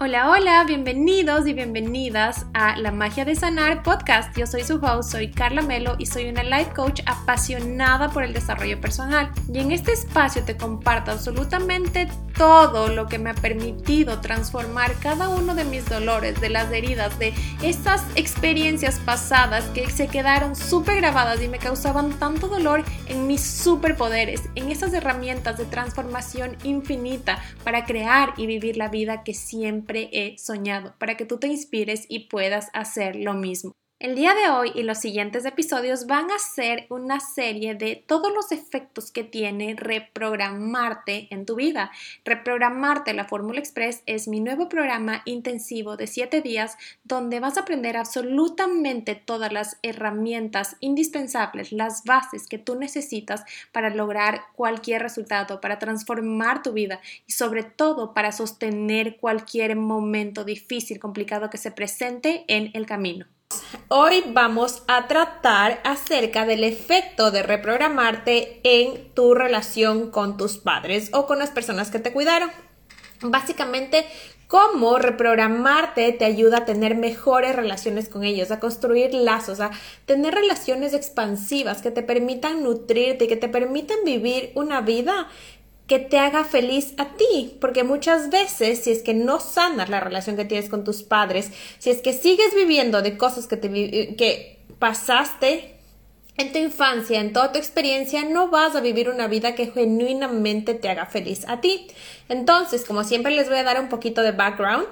Hola, hola, bienvenidos y bienvenidas a La Magia de Sanar podcast. Yo soy su host, soy Carla Melo y soy una life coach apasionada por el desarrollo personal. Y en este espacio te comparto absolutamente todo lo que me ha permitido transformar cada uno de mis dolores, de las heridas, de estas experiencias pasadas que se quedaron súper grabadas y me causaban tanto dolor en mis superpoderes, en esas herramientas de transformación infinita para crear y vivir la vida que siempre he soñado, para que tú te inspires y puedas hacer lo mismo. El día de hoy y los siguientes episodios van a ser una serie de todos los efectos que tiene reprogramarte en tu vida. Reprogramarte la Fórmula Express es mi nuevo programa intensivo de 7 días donde vas a aprender absolutamente todas las herramientas indispensables, las bases que tú necesitas para lograr cualquier resultado, para transformar tu vida y sobre todo para sostener cualquier momento difícil, complicado que se presente en el camino. Hoy vamos a tratar acerca del efecto de reprogramarte en tu relación con tus padres o con las personas que te cuidaron. Básicamente, cómo reprogramarte te ayuda a tener mejores relaciones con ellos, a construir lazos, a tener relaciones expansivas que te permitan nutrirte y que te permitan vivir una vida que te haga feliz a ti, porque muchas veces si es que no sanas la relación que tienes con tus padres, si es que sigues viviendo de cosas que, te, que pasaste en tu infancia, en toda tu experiencia, no vas a vivir una vida que genuinamente te haga feliz a ti. Entonces, como siempre les voy a dar un poquito de background.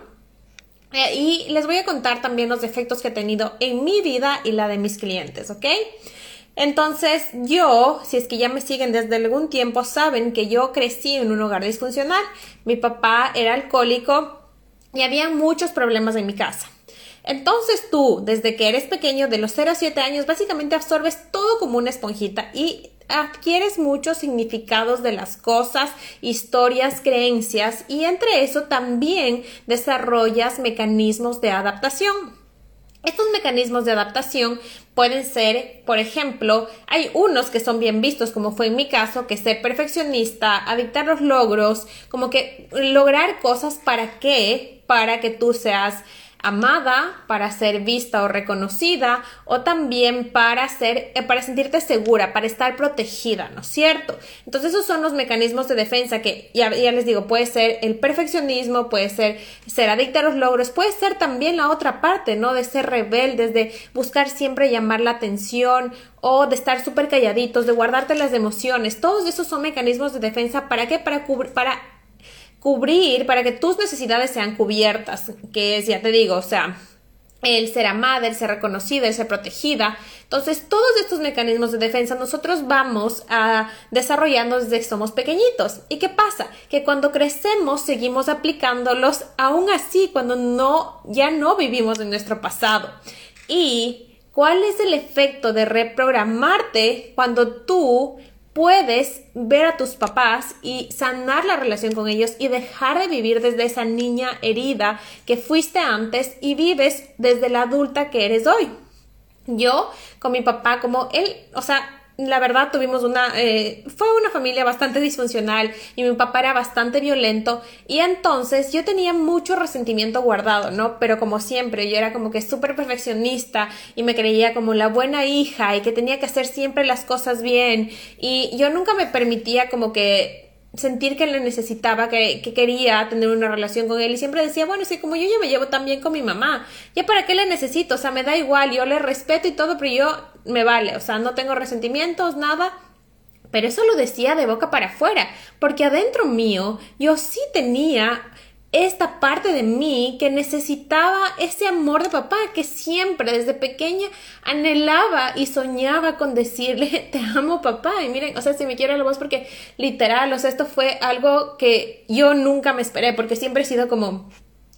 Eh, y les voy a contar también los efectos que he tenido en mi vida y la de mis clientes, ¿ok? Entonces yo, si es que ya me siguen desde algún tiempo, saben que yo crecí en un hogar disfuncional. Mi papá era alcohólico y había muchos problemas en mi casa. Entonces tú, desde que eres pequeño, de los 0 a 7 años, básicamente absorbes todo como una esponjita y adquieres muchos significados de las cosas, historias, creencias y entre eso también desarrollas mecanismos de adaptación. Estos mecanismos de adaptación pueden ser, por ejemplo, hay unos que son bien vistos, como fue en mi caso, que ser perfeccionista, adictar los logros, como que lograr cosas para qué, para que tú seas amada, para ser vista o reconocida, o también para ser, eh, para sentirte segura, para estar protegida, ¿no es cierto? Entonces esos son los mecanismos de defensa que ya, ya les digo, puede ser el perfeccionismo, puede ser ser adicta a los logros, puede ser también la otra parte, ¿no? De ser rebeldes, de buscar siempre llamar la atención o de estar súper calladitos, de guardarte las emociones. Todos esos son mecanismos de defensa. ¿Para qué? Para, cubrir, para cubrir, para que tus necesidades sean cubiertas, que es, ya te digo, o sea, el ser amada, el ser reconocida, el ser protegida. Entonces, todos estos mecanismos de defensa nosotros vamos a desarrollando desde que somos pequeñitos. ¿Y qué pasa? Que cuando crecemos seguimos aplicándolos aún así cuando no ya no vivimos en nuestro pasado. Y ¿cuál es el efecto de reprogramarte cuando tú puedes ver a tus papás y sanar la relación con ellos y dejar de vivir desde esa niña herida que fuiste antes y vives desde la adulta que eres hoy. Yo con mi papá, como él, o sea, la verdad tuvimos una, eh, fue una familia bastante disfuncional y mi papá era bastante violento y entonces yo tenía mucho resentimiento guardado, ¿no? Pero como siempre, yo era como que súper perfeccionista y me creía como la buena hija y que tenía que hacer siempre las cosas bien y yo nunca me permitía como que sentir que le necesitaba, que, que, quería tener una relación con él y siempre decía, bueno, sí, como yo ya me llevo tan bien con mi mamá, ¿ya para qué le necesito? O sea, me da igual, yo le respeto y todo, pero yo me vale, o sea, no tengo resentimientos, nada. Pero eso lo decía de boca para afuera, porque adentro mío yo sí tenía esta parte de mí que necesitaba ese amor de papá que siempre desde pequeña anhelaba y soñaba con decirle te amo papá y miren, o sea, si me quiere la voz porque literal, o sea, esto fue algo que yo nunca me esperé porque siempre he sido como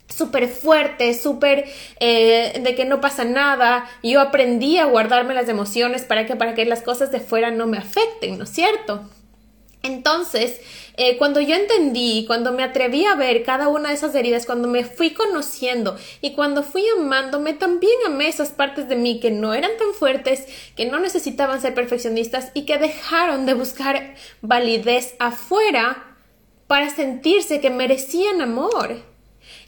súper fuerte, súper eh, de que no pasa nada. Yo aprendí a guardarme las emociones para que, para que las cosas de fuera no me afecten, ¿no es cierto? Entonces, eh, cuando yo entendí, cuando me atreví a ver cada una de esas heridas, cuando me fui conociendo y cuando fui amándome, también amé esas partes de mí que no eran tan fuertes, que no necesitaban ser perfeccionistas y que dejaron de buscar validez afuera para sentirse que merecían amor.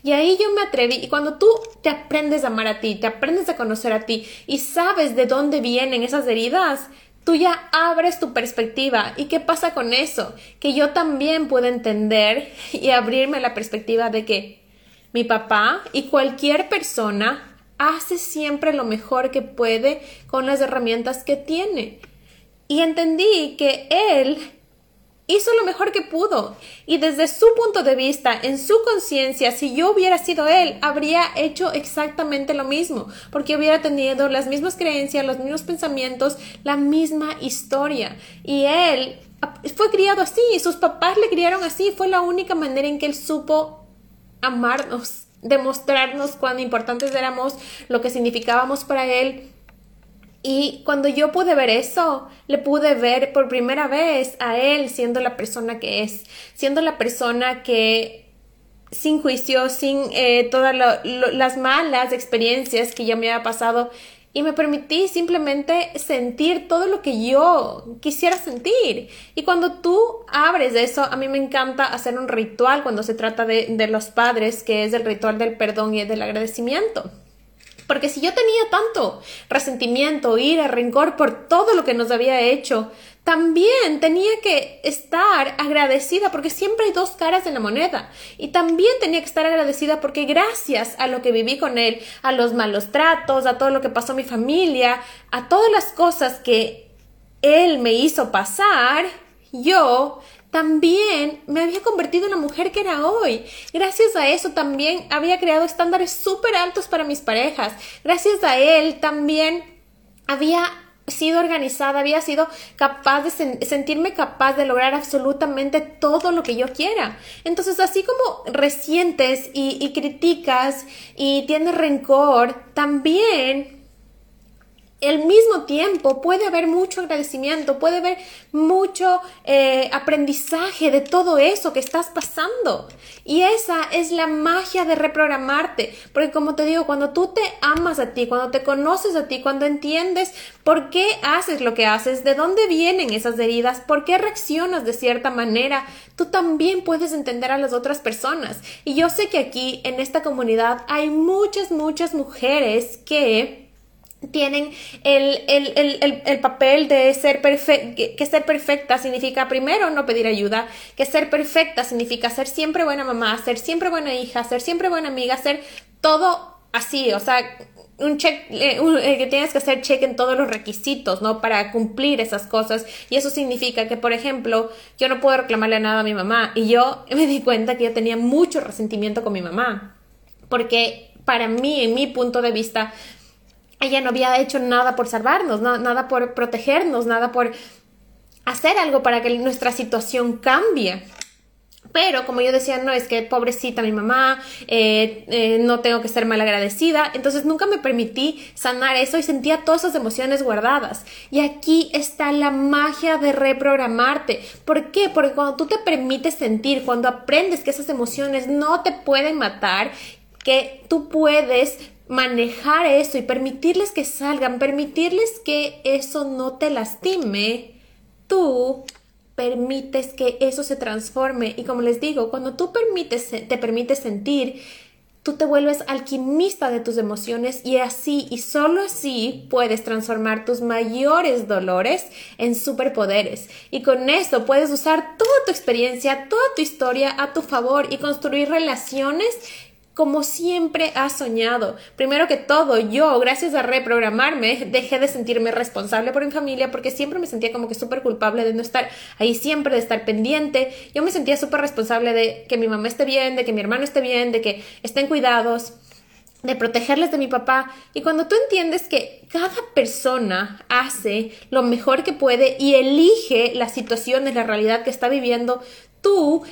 Y ahí yo me atreví. Y cuando tú te aprendes a amar a ti, te aprendes a conocer a ti y sabes de dónde vienen esas heridas, tú ya abres tu perspectiva. ¿Y qué pasa con eso? Que yo también puedo entender y abrirme la perspectiva de que mi papá y cualquier persona hace siempre lo mejor que puede con las herramientas que tiene. Y entendí que él hizo lo mejor que pudo. Y desde su punto de vista, en su conciencia, si yo hubiera sido él, habría hecho exactamente lo mismo, porque hubiera tenido las mismas creencias, los mismos pensamientos, la misma historia. Y él fue criado así, sus papás le criaron así, fue la única manera en que él supo amarnos, demostrarnos cuán importantes éramos, lo que significábamos para él y cuando yo pude ver eso, le pude ver por primera vez a él siendo la persona que es, siendo la persona que sin juicio, sin eh, todas las malas experiencias que ya me había pasado, y me permití simplemente sentir todo lo que yo quisiera sentir. Y cuando tú abres eso, a mí me encanta hacer un ritual cuando se trata de, de los padres, que es el ritual del perdón y del agradecimiento. Porque si yo tenía tanto resentimiento, ira, rencor por todo lo que nos había hecho, también tenía que estar agradecida porque siempre hay dos caras de la moneda. Y también tenía que estar agradecida porque gracias a lo que viví con él, a los malos tratos, a todo lo que pasó a mi familia, a todas las cosas que él me hizo pasar, yo también me había convertido en la mujer que era hoy. Gracias a eso también había creado estándares súper altos para mis parejas. Gracias a él también había sido organizada, había sido capaz de sentirme capaz de lograr absolutamente todo lo que yo quiera. Entonces, así como resientes y, y criticas y tienes rencor, también al mismo tiempo puede haber mucho agradecimiento, puede haber mucho eh, aprendizaje de todo eso que estás pasando. Y esa es la magia de reprogramarte, porque como te digo, cuando tú te amas a ti, cuando te conoces a ti, cuando entiendes por qué haces lo que haces, de dónde vienen esas heridas, por qué reaccionas de cierta manera, tú también puedes entender a las otras personas. Y yo sé que aquí en esta comunidad hay muchas, muchas mujeres que tienen el, el, el, el, papel de ser perfecta, que, ser perfecta significa primero no pedir ayuda, que ser perfecta significa ser siempre buena mamá, ser siempre buena hija, ser siempre buena amiga, ser todo así, o sea, un check, que tienes que hacer check en todos los requisitos, ¿no? Para cumplir esas cosas. Y eso significa que, por ejemplo, yo no puedo reclamarle nada a mi mamá. Y yo me di cuenta que yo tenía mucho resentimiento con mi mamá. Porque para mí, en mi punto de vista, ella no había hecho nada por salvarnos, nada por protegernos, nada por hacer algo para que nuestra situación cambie. Pero como yo decía, no, es que pobrecita mi mamá, eh, eh, no tengo que ser mal agradecida. Entonces nunca me permití sanar eso y sentía todas esas emociones guardadas. Y aquí está la magia de reprogramarte. ¿Por qué? Porque cuando tú te permites sentir, cuando aprendes que esas emociones no te pueden matar, que tú puedes manejar eso y permitirles que salgan, permitirles que eso no te lastime, tú permites que eso se transforme. Y como les digo, cuando tú permites, te permites sentir, tú te vuelves alquimista de tus emociones y así y solo así puedes transformar tus mayores dolores en superpoderes. Y con eso puedes usar toda tu experiencia, toda tu historia a tu favor y construir relaciones como siempre has soñado. Primero que todo, yo, gracias a reprogramarme, dejé de sentirme responsable por mi familia porque siempre me sentía como que súper culpable de no estar ahí siempre, de estar pendiente. Yo me sentía súper responsable de que mi mamá esté bien, de que mi hermano esté bien, de que estén cuidados de protegerles de mi papá. Y cuando tú entiendes que cada persona hace lo mejor que puede y elige las situaciones, la realidad que está viviendo, tú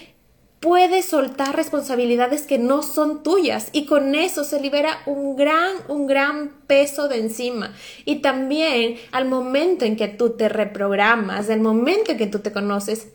puedes soltar responsabilidades que no son tuyas y con eso se libera un gran, un gran peso de encima. Y también al momento en que tú te reprogramas, el momento en que tú te conoces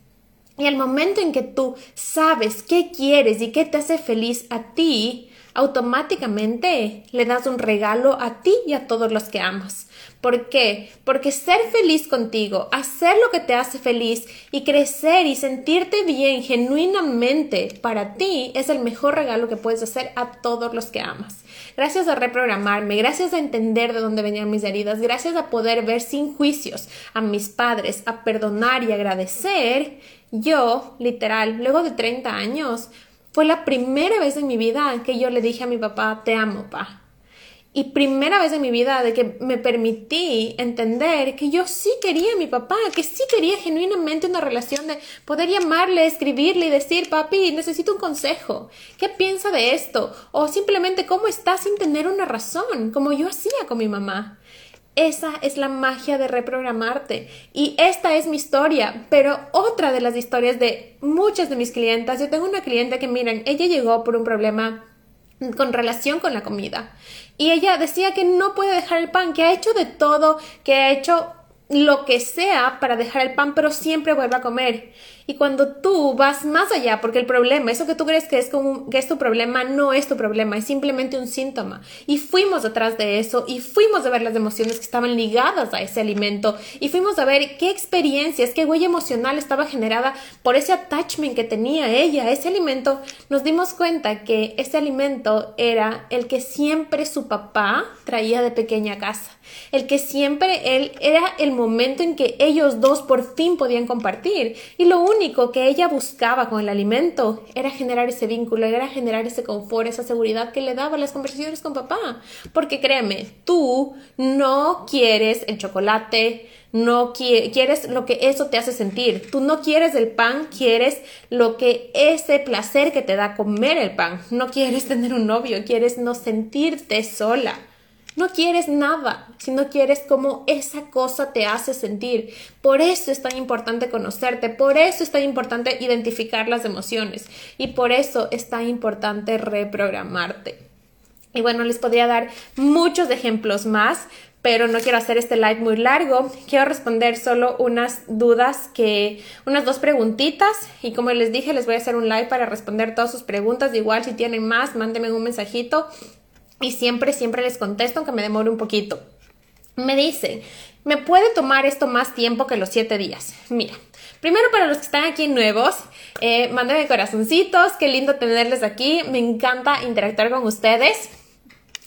y el momento en que tú sabes qué quieres y qué te hace feliz a ti, automáticamente le das un regalo a ti y a todos los que amas. ¿Por qué? Porque ser feliz contigo, hacer lo que te hace feliz y crecer y sentirte bien genuinamente para ti es el mejor regalo que puedes hacer a todos los que amas. Gracias a reprogramarme, gracias a entender de dónde venían mis heridas, gracias a poder ver sin juicios a mis padres, a perdonar y agradecer, yo, literal, luego de 30 años, fue la primera vez en mi vida que yo le dije a mi papá, te amo, pa. Y primera vez en mi vida de que me permití entender que yo sí quería a mi papá, que sí quería genuinamente una relación de poder llamarle, escribirle y decir, papi, necesito un consejo. ¿Qué piensa de esto? O simplemente, ¿cómo está sin tener una razón? Como yo hacía con mi mamá. Esa es la magia de reprogramarte. Y esta es mi historia, pero otra de las historias de muchas de mis clientas. Yo tengo una cliente que, miren, ella llegó por un problema con relación con la comida. Y ella decía que no puede dejar el pan, que ha hecho de todo, que ha hecho lo que sea para dejar el pan, pero siempre vuelve a comer. Y cuando tú vas más allá, porque el problema, eso que tú crees que es, como, que es tu problema, no es tu problema, es simplemente un síntoma. Y fuimos detrás de eso y fuimos a ver las emociones que estaban ligadas a ese alimento y fuimos a ver qué experiencias, qué huella emocional estaba generada por ese attachment que tenía ella, ese alimento. Nos dimos cuenta que ese alimento era el que siempre su papá traía de pequeña casa el que siempre él era el momento en que ellos dos por fin podían compartir y lo único que ella buscaba con el alimento era generar ese vínculo, era generar ese confort, esa seguridad que le daba las conversaciones con papá, porque créeme, tú no quieres el chocolate, no quieres lo que eso te hace sentir. Tú no quieres el pan, quieres lo que ese placer que te da comer el pan. No quieres tener un novio, quieres no sentirte sola. No quieres nada, sino quieres cómo esa cosa te hace sentir. Por eso es tan importante conocerte, por eso es tan importante identificar las emociones y por eso es tan importante reprogramarte. Y bueno, les podría dar muchos ejemplos más, pero no quiero hacer este live muy largo. Quiero responder solo unas dudas que, unas dos preguntitas y como les dije, les voy a hacer un live para responder todas sus preguntas. Igual si tienen más, mándenme un mensajito y siempre, siempre les contesto, aunque me demore un poquito. Me dicen, ¿me puede tomar esto más tiempo que los siete días? Mira, primero para los que están aquí nuevos, eh, mándenme corazoncitos, qué lindo tenerles aquí, me encanta interactuar con ustedes.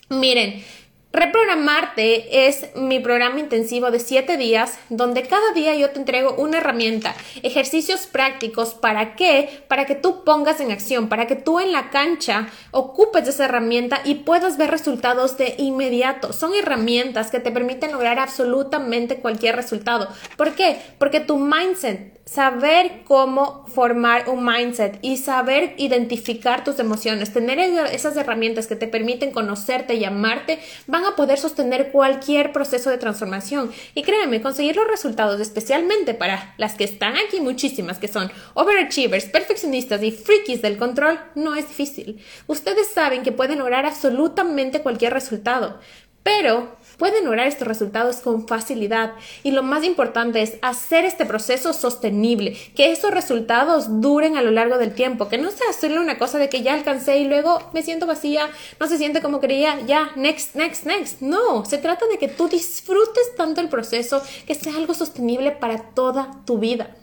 Miren, Reprogramarte es mi programa intensivo de 7 días donde cada día yo te entrego una herramienta, ejercicios prácticos para qué, para que tú pongas en acción, para que tú en la cancha ocupes esa herramienta y puedas ver resultados de inmediato. Son herramientas que te permiten lograr absolutamente cualquier resultado. ¿Por qué? Porque tu mindset saber cómo formar un mindset y saber identificar tus emociones, tener esas herramientas que te permiten conocerte y amarte, van a poder sostener cualquier proceso de transformación. Y créeme, conseguir los resultados, especialmente para las que están aquí, muchísimas que son overachievers, perfeccionistas y frikis del control, no es difícil. Ustedes saben que pueden lograr absolutamente cualquier resultado, pero pueden lograr estos resultados con facilidad y lo más importante es hacer este proceso sostenible, que esos resultados duren a lo largo del tiempo, que no sea solo una cosa de que ya alcancé y luego me siento vacía, no se siente como quería, ya, next, next, next. No, se trata de que tú disfrutes tanto el proceso que sea algo sostenible para toda tu vida.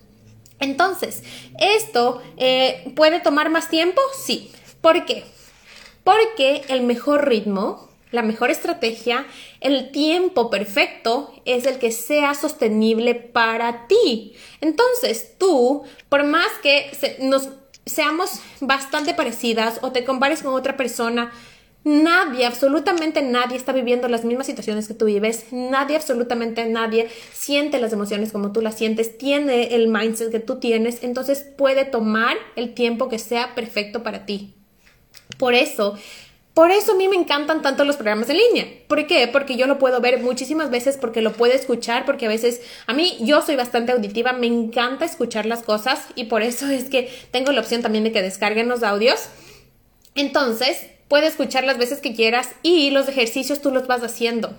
Entonces, ¿esto eh, puede tomar más tiempo? Sí. ¿Por qué? Porque el mejor ritmo la mejor estrategia, el tiempo perfecto es el que sea sostenible para ti. Entonces, tú, por más que nos seamos bastante parecidas o te compares con otra persona, Nadie, absolutamente nadie está viviendo las mismas situaciones que tú vives. Nadie, absolutamente nadie siente las emociones como tú las sientes, tiene el mindset que tú tienes, entonces puede tomar el tiempo que sea perfecto para ti. Por eso por eso a mí me encantan tanto los programas en línea. ¿Por qué? Porque yo lo puedo ver muchísimas veces, porque lo puedo escuchar, porque a veces a mí yo soy bastante auditiva, me encanta escuchar las cosas y por eso es que tengo la opción también de que descarguen los audios. Entonces, puedes escuchar las veces que quieras y los ejercicios tú los vas haciendo.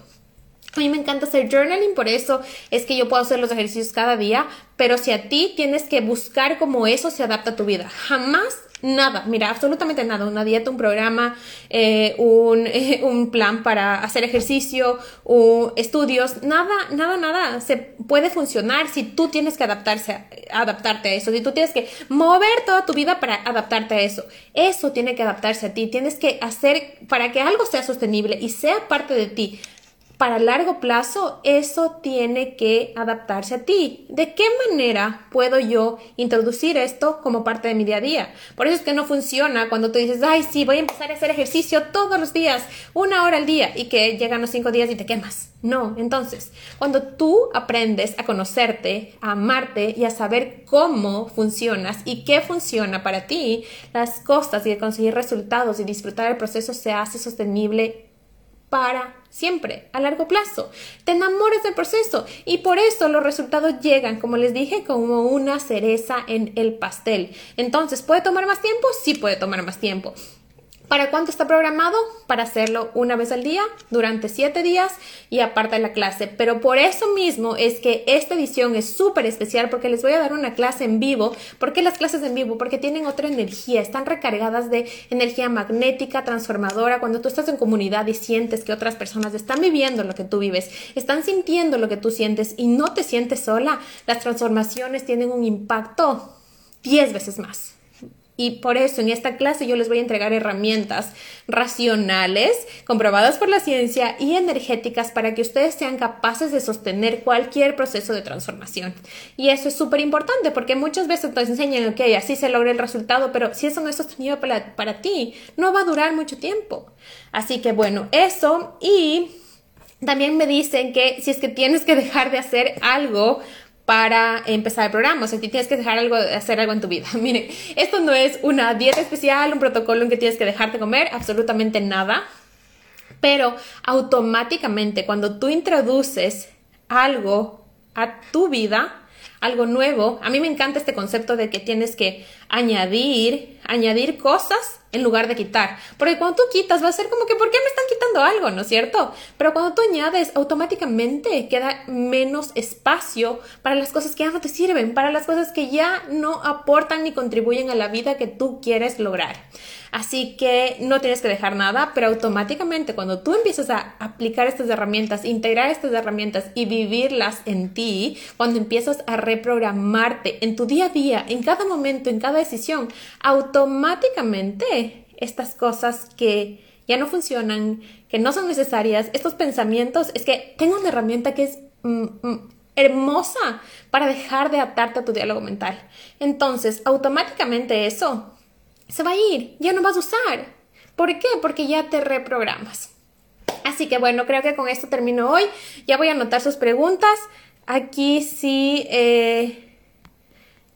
A mí me encanta hacer journaling, por eso es que yo puedo hacer los ejercicios cada día, pero si a ti tienes que buscar cómo eso se adapta a tu vida, jamás Nada, mira, absolutamente nada. Una dieta, un programa, eh, un, un, plan para hacer ejercicio, o estudios, nada, nada, nada. Se puede funcionar si tú tienes que adaptarse, adaptarte a eso, si tú tienes que mover toda tu vida para adaptarte a eso. Eso tiene que adaptarse a ti. Tienes que hacer para que algo sea sostenible y sea parte de ti para largo plazo, eso tiene que adaptarse a ti. ¿De qué manera puedo yo introducir esto como parte de mi día a día? Por eso es que no funciona cuando tú dices, ay, sí, voy a empezar a hacer ejercicio todos los días, una hora al día, y que llegan los cinco días y te quemas. No, entonces, cuando tú aprendes a conocerte, a amarte y a saber cómo funcionas y qué funciona para ti, las cosas y de conseguir resultados y disfrutar el proceso se hace sostenible para siempre, a largo plazo. Te enamoras del proceso y por eso los resultados llegan, como les dije, como una cereza en el pastel. Entonces, ¿puede tomar más tiempo? Sí puede tomar más tiempo. ¿Para cuánto está programado? Para hacerlo una vez al día, durante siete días y aparte de la clase. Pero por eso mismo es que esta edición es súper especial porque les voy a dar una clase en vivo. ¿Por qué las clases en vivo? Porque tienen otra energía, están recargadas de energía magnética, transformadora. Cuando tú estás en comunidad y sientes que otras personas están viviendo lo que tú vives, están sintiendo lo que tú sientes y no te sientes sola, las transformaciones tienen un impacto 10 veces más. Y por eso en esta clase yo les voy a entregar herramientas racionales, comprobadas por la ciencia y energéticas para que ustedes sean capaces de sostener cualquier proceso de transformación. Y eso es súper importante porque muchas veces te enseñan, que así se logra el resultado, pero si eso no es sostenido para, para ti, no va a durar mucho tiempo. Así que bueno, eso y también me dicen que si es que tienes que dejar de hacer algo para empezar el programa. O sea, tienes que dejar algo, hacer algo en tu vida. Miren, esto no es una dieta especial, un protocolo en que tienes que dejarte comer, absolutamente nada. Pero automáticamente cuando tú introduces algo a tu vida, algo nuevo, a mí me encanta este concepto de que tienes que añadir, añadir cosas en lugar de quitar. Porque cuando tú quitas va a ser como que, ¿por qué me están quitando algo? ¿No es cierto? Pero cuando tú añades, automáticamente queda menos espacio para las cosas que ya no te sirven, para las cosas que ya no aportan ni contribuyen a la vida que tú quieres lograr. Así que no tienes que dejar nada, pero automáticamente cuando tú empiezas a aplicar estas herramientas, integrar estas herramientas y vivirlas en ti, cuando empiezas a reprogramarte en tu día a día, en cada momento, en cada decisión, automáticamente estas cosas que ya no funcionan, que no son necesarias, estos pensamientos, es que tengo una herramienta que es mm, mm, hermosa para dejar de atarte a tu diálogo mental. Entonces, automáticamente eso se va a ir, ya no vas a usar. ¿Por qué? Porque ya te reprogramas. Así que bueno, creo que con esto termino hoy. Ya voy a anotar sus preguntas. Aquí sí, eh,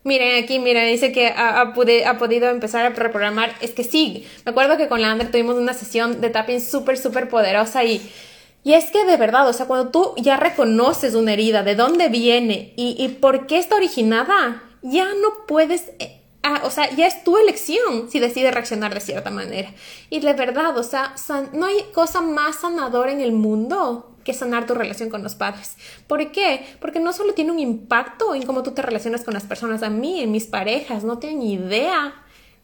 Miren, aquí, miren, dice que ha, podido empezar a reprogramar. Es que sí, me acuerdo que con la Ander tuvimos una sesión de tapping súper, súper poderosa y, y es que de verdad, o sea, cuando tú ya reconoces una herida, de dónde viene y, y por qué está originada, ya no puedes eh, Ah, o sea, ya es tu elección si decides reaccionar de cierta manera. Y de verdad, o sea, no hay cosa más sanadora en el mundo que sanar tu relación con los padres. ¿Por qué? Porque no solo tiene un impacto en cómo tú te relacionas con las personas, a mí, en mis parejas, no tienen idea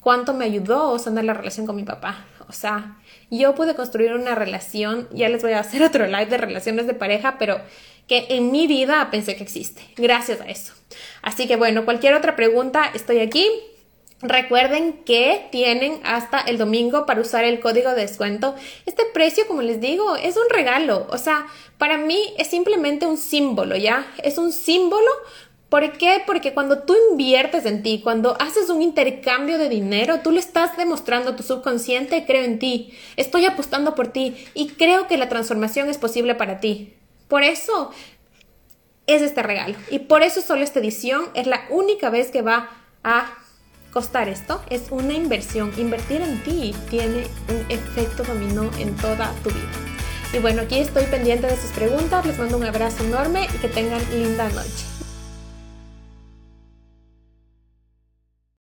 cuánto me ayudó sanar la relación con mi papá. O sea, yo pude construir una relación, ya les voy a hacer otro live de relaciones de pareja, pero que en mi vida pensé que existe, gracias a eso. Así que bueno, cualquier otra pregunta, estoy aquí. Recuerden que tienen hasta el domingo para usar el código de descuento. Este precio, como les digo, es un regalo. O sea, para mí es simplemente un símbolo, ¿ya? Es un símbolo. ¿Por qué? Porque cuando tú inviertes en ti, cuando haces un intercambio de dinero, tú le estás demostrando a tu subconsciente, creo en ti, estoy apostando por ti y creo que la transformación es posible para ti. Por eso es este regalo. Y por eso solo esta edición es la única vez que va a costar esto. Es una inversión. Invertir en ti tiene un efecto dominó en toda tu vida. Y bueno, aquí estoy pendiente de sus preguntas. Les mando un abrazo enorme y que tengan linda noche.